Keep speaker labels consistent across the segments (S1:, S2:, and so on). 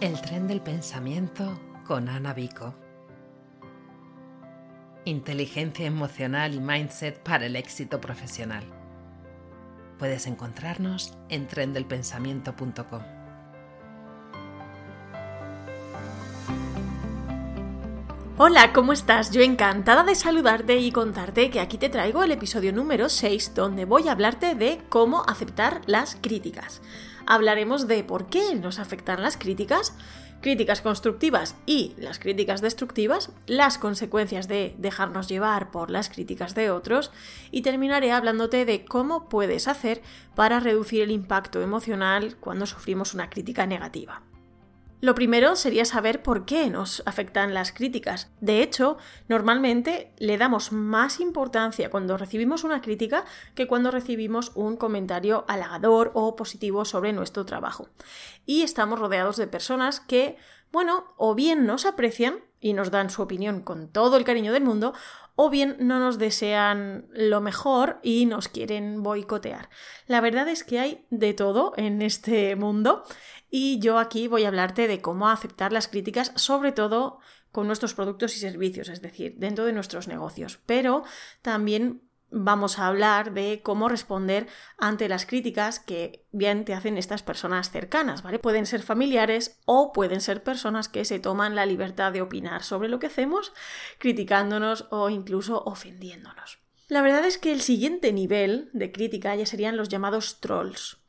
S1: El tren del pensamiento con Ana Vico. Inteligencia emocional y mindset para el éxito profesional. Puedes encontrarnos en trendelpensamiento.com.
S2: Hola, ¿cómo estás? Yo encantada de saludarte y contarte que aquí te traigo el episodio número 6 donde voy a hablarte de cómo aceptar las críticas. Hablaremos de por qué nos afectan las críticas, críticas constructivas y las críticas destructivas, las consecuencias de dejarnos llevar por las críticas de otros y terminaré hablándote de cómo puedes hacer para reducir el impacto emocional cuando sufrimos una crítica negativa. Lo primero sería saber por qué nos afectan las críticas. De hecho, normalmente le damos más importancia cuando recibimos una crítica que cuando recibimos un comentario halagador o positivo sobre nuestro trabajo. Y estamos rodeados de personas que, bueno, o bien nos aprecian y nos dan su opinión con todo el cariño del mundo, o bien no nos desean lo mejor y nos quieren boicotear. La verdad es que hay de todo en este mundo y yo aquí voy a hablarte de cómo aceptar las críticas, sobre todo con nuestros productos y servicios, es decir, dentro de nuestros negocios. Pero también vamos a hablar de cómo responder ante las críticas que bien te hacen estas personas cercanas, ¿vale? Pueden ser familiares o pueden ser personas que se toman la libertad de opinar sobre lo que hacemos, criticándonos o incluso ofendiéndonos. La verdad es que el siguiente nivel de crítica ya serían los llamados trolls.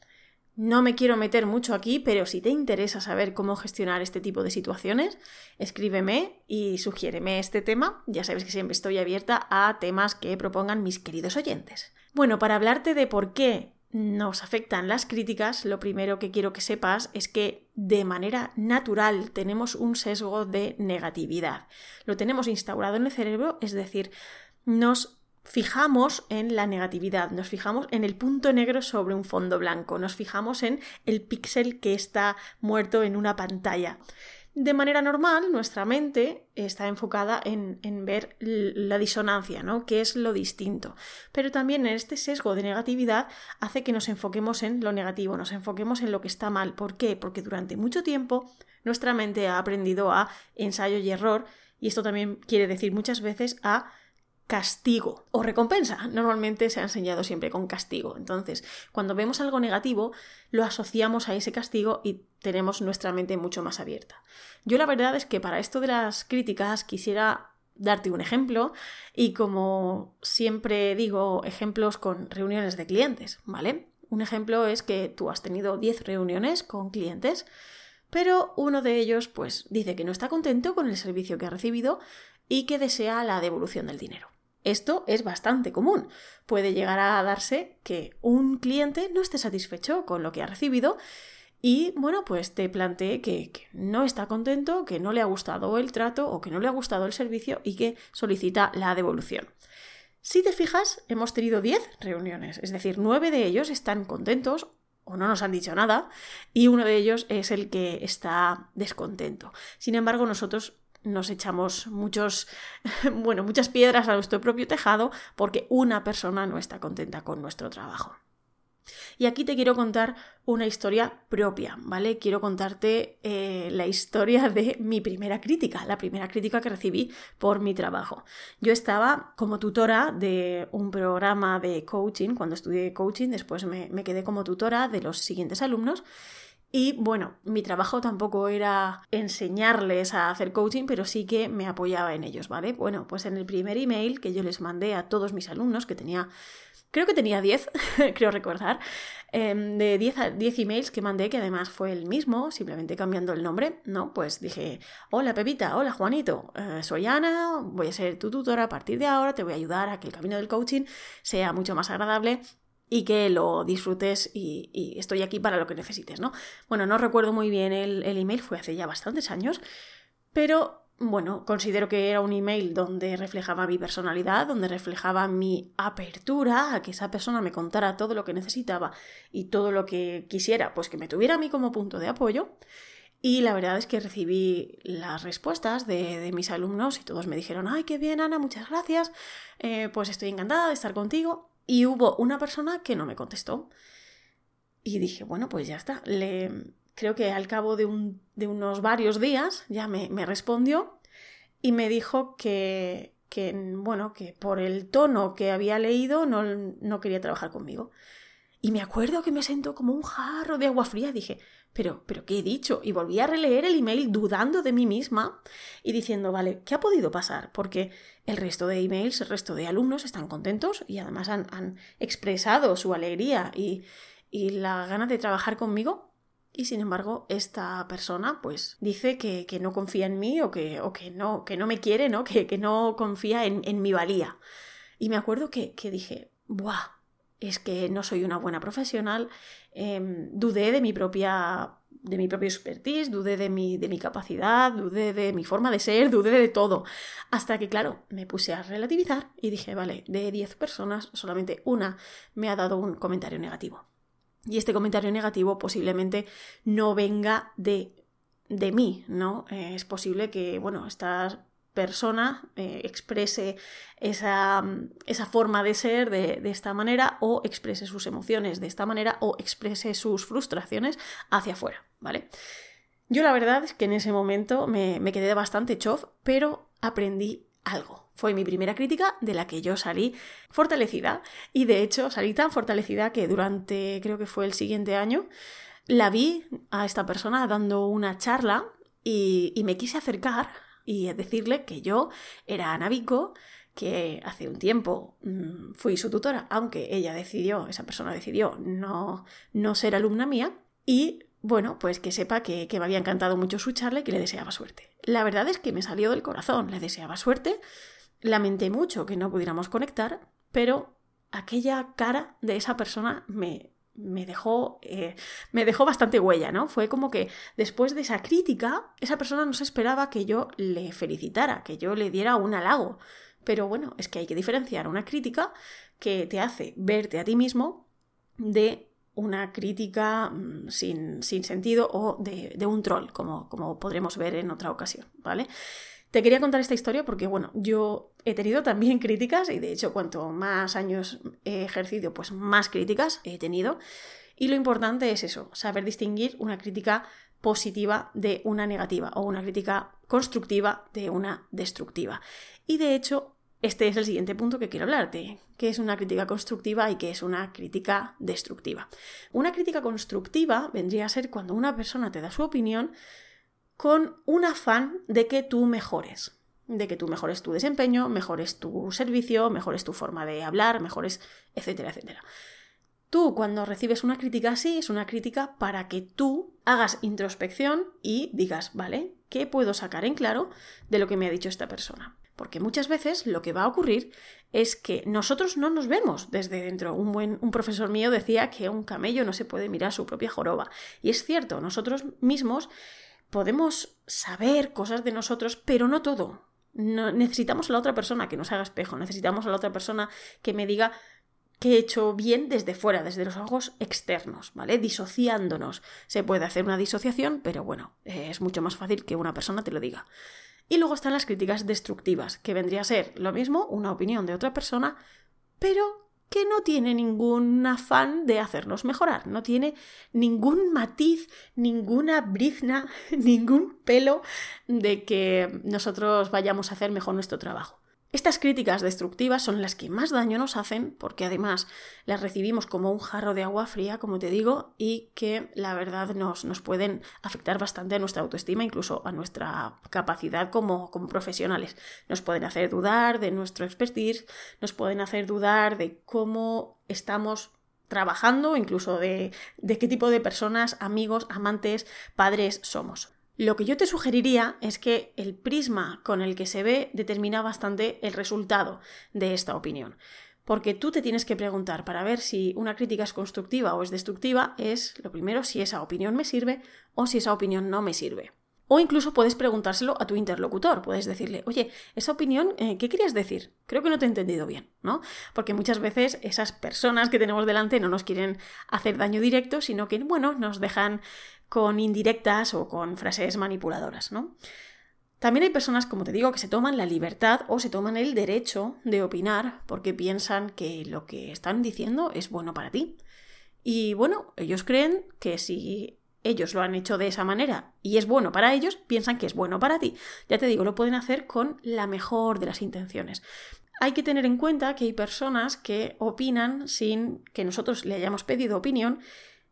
S2: No me quiero meter mucho aquí, pero si te interesa saber cómo gestionar este tipo de situaciones, escríbeme y sugiéreme este tema. Ya sabes que siempre estoy abierta a temas que propongan mis queridos oyentes. Bueno, para hablarte de por qué nos afectan las críticas, lo primero que quiero que sepas es que de manera natural tenemos un sesgo de negatividad. Lo tenemos instaurado en el cerebro, es decir, nos fijamos en la negatividad, nos fijamos en el punto negro sobre un fondo blanco, nos fijamos en el píxel que está muerto en una pantalla. De manera normal, nuestra mente está enfocada en, ver la disonancia, ¿no? que es lo distinto. Pero también este sesgo de negatividad hace que nos enfoquemos en lo negativo, nos enfoquemos en lo que está mal. ¿Por qué? Porque durante mucho tiempo nuestra mente ha aprendido a ensayo y error, y esto también quiere decir muchas veces a castigo o recompensa. Normalmente se ha enseñado siempre con castigo. Entonces, cuando vemos algo negativo, lo asociamos a ese castigo y tenemos nuestra mente mucho más abierta. Yo la verdad es que para esto de las críticas quisiera darte un ejemplo y como siempre digo, ejemplos con reuniones de clientes, ¿vale? Un ejemplo es que tú has tenido 10 reuniones con clientes, pero uno de ellos pues dice que no está contento con el servicio que ha recibido y que desea la devolución del dinero. Esto es bastante común. Puede llegar a darse que un cliente no esté satisfecho con lo que ha recibido y, bueno, pues te plantee que, no está contento, que no le ha gustado el trato o que no le ha gustado el servicio y que solicita la devolución. Si te fijas, hemos tenido 10 reuniones, es decir, 9 de ellos están contentos o no nos han dicho nada y uno de ellos es el que está descontento. Sin embargo, nosotros nos echamos muchos, bueno, muchas piedras a nuestro propio tejado porque una persona no está contenta con nuestro trabajo. Y aquí te quiero contar una historia propia, ¿vale? Quiero contarte eh, la historia de mi primera crítica, la primera crítica que recibí por mi trabajo. Yo estaba como tutora de un programa de coaching, cuando estudié coaching, después me, me quedé como tutora de los siguientes alumnos y bueno, mi trabajo tampoco era enseñarles a hacer coaching, pero sí que me apoyaba en ellos, ¿vale? Bueno, pues en el primer email que yo les mandé a todos mis alumnos, que tenía, creo que tenía 10, creo recordar, em, de 10, 10 emails que mandé, que además fue el mismo, simplemente cambiando el nombre, ¿no? Pues dije, hola Pepita, hola Juanito, eh, soy Ana, voy a ser tu tutora a partir de ahora, te voy a ayudar a que el camino del coaching sea mucho más agradable y que lo disfrutes y, estoy aquí para lo que necesites, ¿no? Bueno, no recuerdo muy bien el, email, fue hace ya bastantes años, pero bueno, considero que era un email donde reflejaba mi personalidad, donde reflejaba mi apertura a que esa persona me contara todo lo que necesitaba y todo lo que quisiera, pues que me tuviera a mí como punto de apoyo. Y la verdad es que recibí las respuestas de, mis alumnos y todos me dijeron, ay, qué bien, Ana, muchas gracias, eh, pues estoy encantada de estar contigo. Y hubo una persona que no me contestó. Y dije, bueno, pues ya está. Le creo que al cabo de, unos varios días ya me, respondió y me dijo que, que, bueno, que por el tono que había leído no, no quería trabajar conmigo. Y me acuerdo que me sentó como un jarro de agua fría. Dije, pero, pero, ¿qué he dicho? Y volví a releer el email dudando de mí misma y diciendo, vale, ¿qué ha podido pasar? Porque el resto de emails, el resto de alumnos están contentos y además han, expresado su alegría y, y la gana de trabajar conmigo. Y sin embargo, esta persona, pues, dice que, que no confía en mí o que, o que, no, que no me quiere, ¿no? Que, que no confía en, en, mi valía. Y me acuerdo que, que dije, ¡buah! Es que no soy una buena profesional, em, dudé de mi propia de mi propia expertise, dudé de mi, de mi capacidad, dudé de mi forma de ser, dudé de todo. Hasta que, claro, me puse a relativizar y dije, vale, de 10 personas, solamente una me ha dado un comentario negativo. Y este comentario negativo posiblemente no venga de, de mí, ¿no? es posible que, bueno, estas persona eh, exprese esa, esa, forma de ser de, esta manera o exprese sus emociones de esta manera o exprese sus frustraciones hacia afuera, ¿vale? Yo la verdad es que en ese momento me, me quedé bastante chof, pero aprendí algo. Fue mi primera crítica de la que yo salí fortalecida y de hecho salí tan fortalecida que durante creo que fue el siguiente año la vi a esta persona dando una charla y, y me quise acercar y decirle que yo era Ana Vico, que hace un tiempo mm, fui su tutora, aunque ella decidió, esa persona decidió no, no ser alumna mía, y bueno, pues que sepa que, que, me había encantado mucho su charla y que le deseaba suerte. La verdad es que me salió del corazón, le deseaba suerte, lamenté mucho que no pudiéramos conectar, pero aquella cara de esa persona me, me dejó, eh, me dejó bastante huella, ¿no? Fue como que después de esa crítica, esa persona no se esperaba que yo le felicitara, que yo le diera un halago. Pero bueno, es que hay que diferenciar una crítica que te hace verte a ti mismo de una crítica mm, sin, sin sentido o de, de un troll, como, como podremos ver en otra ocasión, ¿vale? Te quería contar esta historia porque, bueno, yo he tenido también críticas y de hecho cuanto más años he ejercido, pues más críticas he tenido. Y lo importante es eso, saber distinguir una crítica positiva de una negativa o una crítica constructiva de una destructiva. Y de hecho, este es el siguiente punto que quiero hablarte, que es una crítica constructiva y que es una crítica destructiva. Una crítica constructiva vendría a ser cuando una persona te da su opinión con un afán de que tú mejores, de que tú mejores tu desempeño, mejores tu servicio, mejores tu forma de hablar, mejores, etcétera, etcétera. Tú cuando recibes una crítica así es una crítica para que tú hagas introspección y digas, vale, ¿qué puedo sacar en claro de lo que me ha dicho esta persona? Porque muchas veces lo que va a ocurrir es que nosotros no nos vemos desde dentro. Un buen un profesor mío decía que un camello no se puede mirar su propia joroba. Y es cierto, nosotros mismos podemos saber cosas de nosotros, pero no todo. necesitamos a la otra persona que nos haga espejo, necesitamos a la otra persona que me diga que he hecho bien desde fuera, desde los ojos externos, ¿vale? Disociándonos. Se puede hacer una disociación, pero bueno, es mucho más fácil que una persona te lo diga. Y luego están las críticas destructivas, que vendría a ser lo mismo, una opinión de otra persona, pero que no tiene ningún afán de hacernos mejorar, no tiene ningún matiz, ninguna brizna, ningún pelo de que nosotros vayamos a hacer mejor nuestro trabajo. Estas críticas destructivas son las que más daño nos hacen porque además las recibimos como un jarro de agua fría, como te digo, y que la verdad nos, nos pueden afectar bastante a nuestra autoestima, incluso a nuestra capacidad como, como profesionales. Nos pueden hacer dudar de nuestro expertise, nos pueden hacer dudar de cómo estamos trabajando, incluso de, de qué tipo de personas, amigos, amantes, padres somos. Lo que yo te sugeriría es que el prisma con el que se ve determina bastante el resultado de esta opinión. Porque tú te tienes que preguntar para ver si una crítica es constructiva o es destructiva, es lo primero si esa opinión me sirve o si esa opinión no me sirve. O incluso puedes preguntárselo a tu interlocutor. Puedes decirle, oye, esa opinión, eh, ¿qué querías decir? Creo que no te he entendido bien, ¿no? Porque muchas veces esas personas que tenemos delante no nos quieren hacer daño directo, sino que, bueno, nos dejan con indirectas o con frases manipuladoras, ¿no? También hay personas, como te digo, que se toman la libertad o se toman el derecho de opinar porque piensan que lo que están diciendo es bueno para ti. Y bueno, ellos creen que si ellos lo han hecho de esa manera y es bueno para ellos, piensan que es bueno para ti. Ya te digo, lo pueden hacer con la mejor de las intenciones. Hay que tener en cuenta que hay personas que opinan sin que nosotros le hayamos pedido opinión,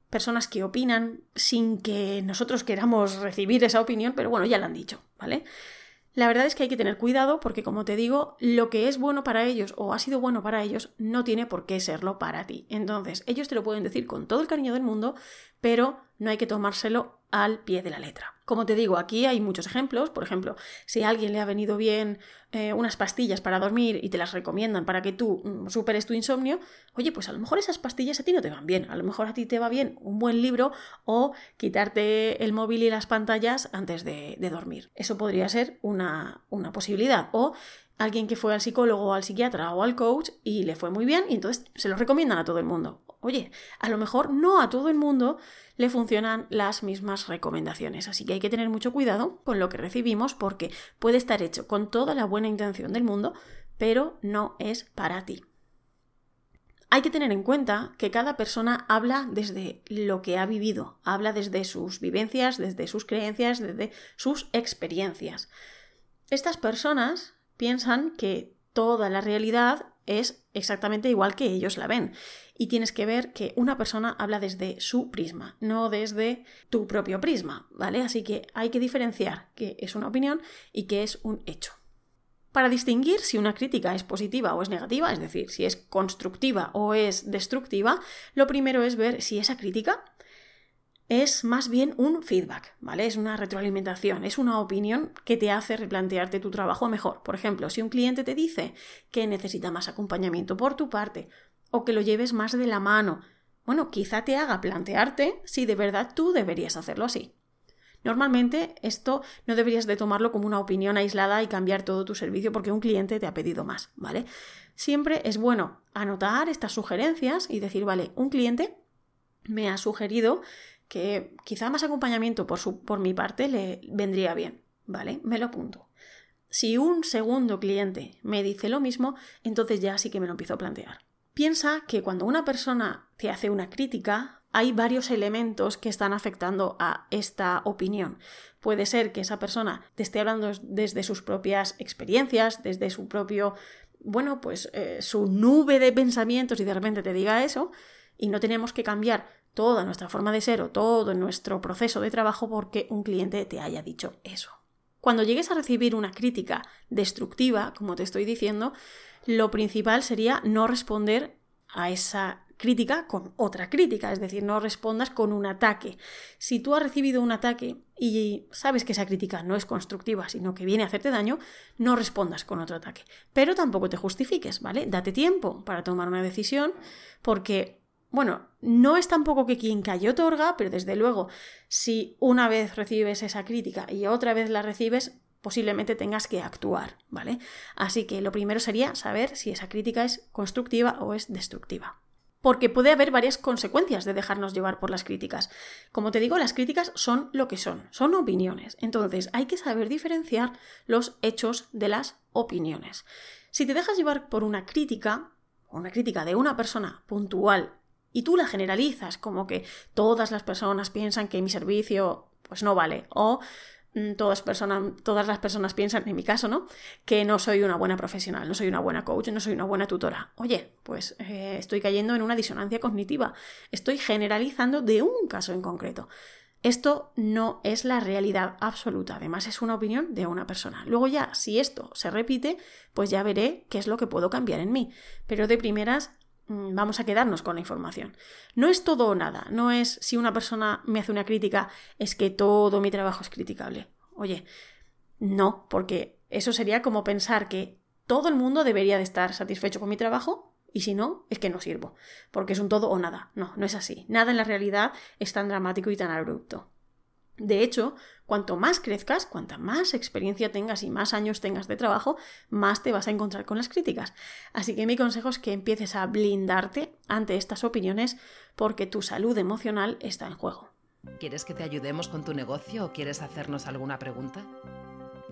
S2: personas que opinan sin que nosotros queramos recibir esa opinión, pero bueno, ya la han dicho, ¿vale? La verdad es que hay que tener cuidado porque, como te digo, lo que es bueno para ellos o ha sido bueno para ellos no tiene por qué serlo para ti. Entonces, ellos te lo pueden decir con todo el cariño del mundo, pero no hay que tomárselo al pie de la letra. Como te digo, aquí hay muchos ejemplos. Por ejemplo, si a alguien le ha venido bien eh, unas pastillas para dormir y te las recomiendan para que tú mm, superes tu insomnio, oye, pues a lo mejor esas pastillas a ti no te van bien. A lo mejor a ti te va bien un buen libro o quitarte el móvil y las pantallas antes de, dormir. Eso podría ser una, una posibilidad. O alguien que fue al psicólogo, al psiquiatra o al coach y le fue muy bien y entonces se lo recomiendan a todo el mundo. Oye, a lo mejor no a todo el mundo le funcionan las mismas recomendaciones, así que hay que tener mucho cuidado con lo que recibimos porque puede estar hecho con toda la buena intención del mundo, pero no es para ti. Hay que tener en cuenta que cada persona habla desde lo que ha vivido, habla desde sus vivencias, desde sus creencias, desde sus experiencias. Estas personas piensan que toda la realidad es exactamente igual que ellos la ven. Y tienes que ver que una persona habla desde su prisma, no desde tu propio prisma, ¿vale? Así que hay que diferenciar qué es una opinión y qué es un hecho. Para distinguir si una crítica es positiva o es negativa, es decir, si es constructiva o es destructiva, lo primero es ver si esa crítica es más bien un feedback, ¿vale? Es una retroalimentación, es una opinión que te hace replantearte tu trabajo mejor. Por ejemplo, si un cliente te dice que necesita más acompañamiento por tu parte o que lo lleves más de la mano, bueno, quizá te haga plantearte si de verdad tú deberías hacerlo así. Normalmente esto no deberías de tomarlo como una opinión aislada y cambiar todo tu servicio porque un cliente te ha pedido más, ¿vale? Siempre es bueno anotar estas sugerencias y decir, vale, un cliente me ha sugerido que quizá más acompañamiento por, su, por mi parte le vendría bien, ¿vale? Me lo apunto. Si un segundo cliente me dice lo mismo, entonces ya sí que me lo empiezo a plantear. Piensa que cuando una persona te hace una crítica, hay varios elementos que están afectando a esta opinión. Puede ser que esa persona te esté hablando desde sus propias experiencias, desde su propio, bueno, pues eh, su nube de pensamientos y de repente te diga eso, y no tenemos que cambiar toda nuestra forma de ser o todo nuestro proceso de trabajo porque un cliente te haya dicho eso. Cuando llegues a recibir una crítica destructiva, como te estoy diciendo, lo principal sería no responder a esa crítica con otra crítica, es decir, no respondas con un ataque. Si tú has recibido un ataque y sabes que esa crítica no es constructiva, sino que viene a hacerte daño, no respondas con otro ataque. Pero tampoco te justifiques, ¿vale? Date tiempo para tomar una decisión porque bueno, no es tampoco que quien cayó otorga, pero desde luego, si una vez recibes esa crítica y otra vez la recibes, posiblemente tengas que actuar, ¿vale? Así que lo primero sería saber si esa crítica es constructiva o es destructiva. Porque puede haber varias consecuencias de dejarnos llevar por las críticas. Como te digo, las críticas son lo que son, son opiniones. Entonces hay que saber diferenciar los hechos de las opiniones. Si te dejas llevar por una crítica, una crítica de una persona puntual y tú la generalizas, como que todas las personas piensan que mi servicio pues no vale, o mm, todas, todas las personas piensan, en mi caso, ¿no? Que no soy una buena profesional, no soy una buena coach, no soy una buena tutora. Oye, pues eh, estoy cayendo en una disonancia cognitiva, estoy generalizando de un caso en concreto. Esto no es la realidad absoluta, además es una opinión de una persona. Luego ya, si esto se repite, pues ya veré qué es lo que puedo cambiar en mí. Pero de primeras, vamos a quedarnos con la información. No es todo o nada, no es si una persona me hace una crítica, es que todo mi trabajo es criticable. Oye, no, porque eso sería como pensar que todo el mundo debería de estar satisfecho con mi trabajo y si no, es que no sirvo, porque es un todo o nada. No, no es así. Nada en la realidad es tan dramático y tan abrupto. De hecho, cuanto más crezcas, cuanta más experiencia tengas y más años tengas de trabajo, más te vas a encontrar con las críticas. Así que mi consejo es que empieces a blindarte ante estas opiniones porque tu salud emocional está en juego.
S1: ¿Quieres que te ayudemos con tu negocio o quieres hacernos alguna pregunta?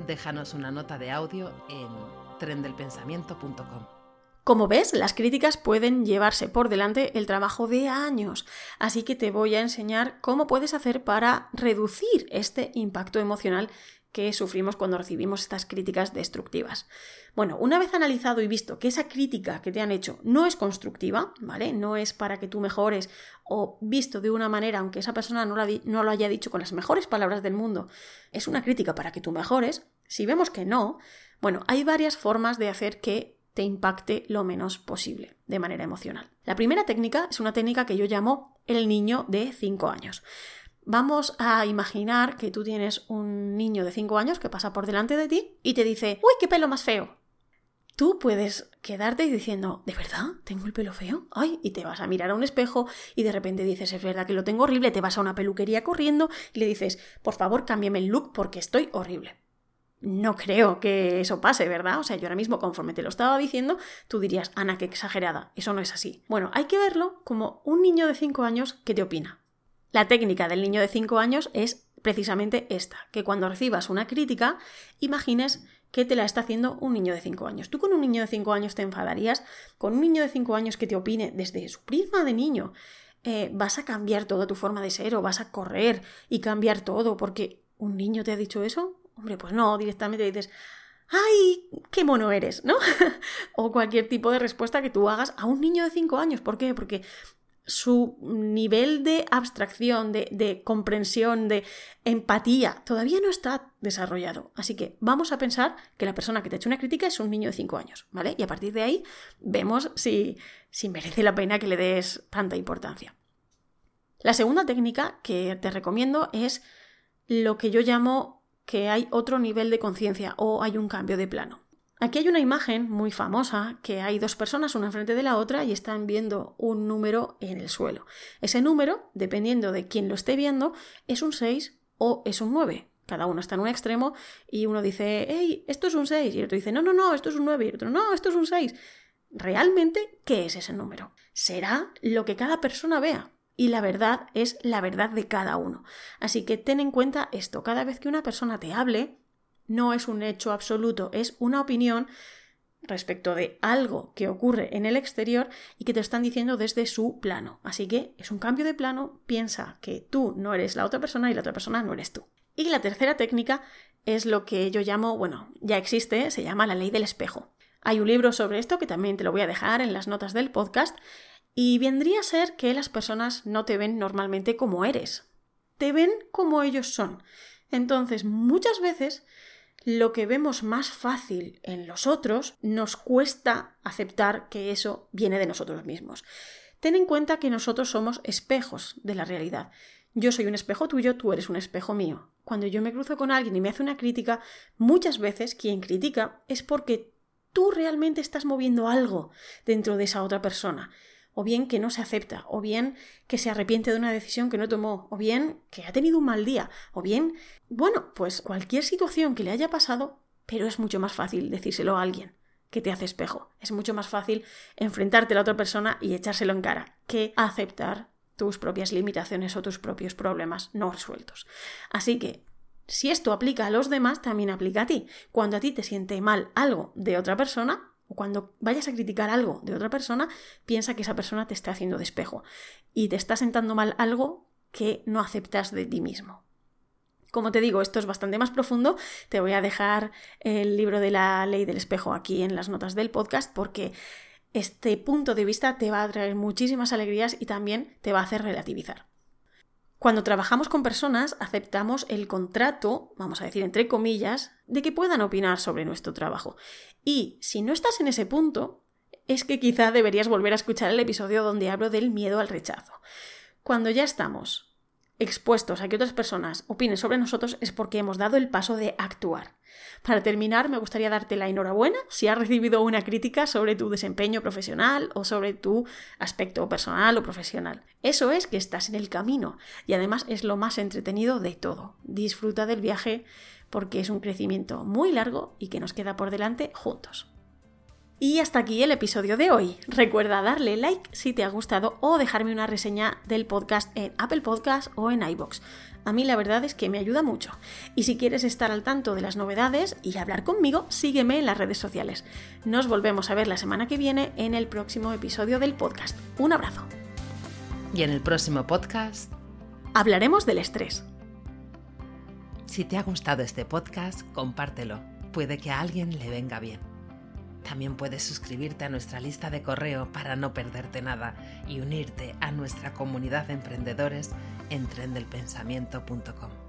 S1: Déjanos una nota de audio en trendelpensamiento.com.
S2: Como ves, las críticas pueden llevarse por delante el trabajo de años, así que te voy a enseñar cómo puedes hacer para reducir este impacto emocional que sufrimos cuando recibimos estas críticas destructivas. Bueno, una vez analizado y visto que esa crítica que te han hecho no es constructiva, ¿vale? No es para que tú mejores o visto de una manera, aunque esa persona no lo, no lo haya dicho con las mejores palabras del mundo, es una crítica para que tú mejores, si vemos que no, bueno, hay varias formas de hacer que te impacte lo menos posible de manera emocional. La primera técnica es una técnica que yo llamo el niño de 5 años. Vamos a imaginar que tú tienes un niño de 5 años que pasa por delante de ti y te dice, uy, qué pelo más feo. Tú puedes quedarte diciendo, ¿de verdad? ¿Tengo el pelo feo? Ay, y te vas a mirar a un espejo y de repente dices, es verdad que lo tengo horrible, te vas a una peluquería corriendo y le dices, por favor, cámbiame el look porque estoy horrible no creo que eso pase, ¿verdad? O sea, yo ahora mismo, conforme te lo estaba diciendo, tú dirías, Ana, qué exagerada. Eso no es así. Bueno, hay que verlo como un niño de 5 años que te opina. La técnica del niño de 5 años es precisamente esta, que cuando recibas una crítica, imagines que te la está haciendo un niño de 5 años. Tú con un niño de 5 años te enfadarías, con un niño de 5 años que te opine desde su prisma de niño, eh, vas a cambiar toda tu forma de ser o vas a correr y cambiar todo porque un niño te ha dicho eso, Hombre, pues no, directamente dices, ¡ay, qué mono eres! ¿No? o cualquier tipo de respuesta que tú hagas a un niño de 5 años. ¿Por qué? Porque su nivel de abstracción, de, comprensión, de empatía, todavía no está desarrollado. Así que vamos a pensar que la persona que te ha hecho una crítica es un niño de 5 años, ¿vale? Y a partir de ahí vemos si, si merece la pena que le des tanta importancia. La segunda técnica que te recomiendo es lo que yo llamo que hay otro nivel de conciencia o hay un cambio de plano. Aquí hay una imagen muy famosa que hay dos personas una enfrente de la otra y están viendo un número en el suelo. Ese número, dependiendo de quién lo esté viendo, es un 6 o es un 9. Cada uno está en un extremo y uno dice, hey, esto es un 6 y el otro dice, no, no, no, esto es un 9 y el otro, no, esto es un 6. Realmente, ¿qué es ese número? Será lo que cada persona vea y la verdad es la verdad de cada uno. Así que ten en cuenta esto, cada vez que una persona te hable, no es un hecho absoluto, es una opinión respecto de algo que ocurre en el exterior y que te están diciendo desde su plano. Así que es un cambio de plano, piensa que tú no eres la otra persona y la otra persona no eres tú. Y la tercera técnica es lo que yo llamo, bueno, ya existe, se llama la ley del espejo. Hay un libro sobre esto que también te lo voy a dejar en las notas del podcast y vendría a ser que las personas no te ven normalmente como eres, te ven como ellos son. Entonces, muchas veces lo que vemos más fácil en los otros nos cuesta aceptar que eso viene de nosotros mismos. Ten en cuenta que nosotros somos espejos de la realidad. Yo soy un espejo tuyo, tú eres un espejo mío. Cuando yo me cruzo con alguien y me hace una crítica, muchas veces quien critica es porque tú realmente estás moviendo algo dentro de esa otra persona o bien que no se acepta, o bien que se arrepiente de una decisión que no tomó, o bien que ha tenido un mal día, o bien, bueno, pues cualquier situación que le haya pasado, pero es mucho más fácil decírselo a alguien que te hace espejo. Es mucho más fácil enfrentarte a la otra persona y echárselo en cara que aceptar tus propias limitaciones o tus propios problemas no resueltos. Así que, si esto aplica a los demás, también aplica a ti. Cuando a ti te siente mal algo de otra persona, o cuando vayas a criticar algo de otra persona, piensa que esa persona te está haciendo despejo y te está sentando mal algo que no aceptas de ti mismo. Como te digo, esto es bastante más profundo. Te voy a dejar el libro de la ley del espejo aquí en las notas del podcast porque este punto de vista te va a traer muchísimas alegrías y también te va a hacer relativizar. Cuando trabajamos con personas, aceptamos el contrato, vamos a decir entre comillas, de que puedan opinar sobre nuestro trabajo. Y si no estás en ese punto, es que quizá deberías volver a escuchar el episodio donde hablo del miedo al rechazo. Cuando ya estamos expuestos a que otras personas opinen sobre nosotros es porque hemos dado el paso de actuar. Para terminar, me gustaría darte la enhorabuena si has recibido una crítica sobre tu desempeño profesional o sobre tu aspecto personal o profesional. Eso es que estás en el camino y además es lo más entretenido de todo. Disfruta del viaje porque es un crecimiento muy largo y que nos queda por delante juntos. Y hasta aquí el episodio de hoy. Recuerda darle like si te ha gustado o dejarme una reseña del podcast en Apple Podcast o en iBox. A mí la verdad es que me ayuda mucho. Y si quieres estar al tanto de las novedades y hablar conmigo, sígueme en las redes sociales. Nos volvemos a ver la semana que viene en el próximo episodio del podcast. Un abrazo.
S1: Y en el próximo podcast
S2: hablaremos del estrés.
S1: Si te ha gustado este podcast, compártelo. Puede que a alguien le venga bien. También puedes suscribirte a nuestra lista de correo para no perderte nada y unirte a nuestra comunidad de emprendedores en trendelpensamiento.com.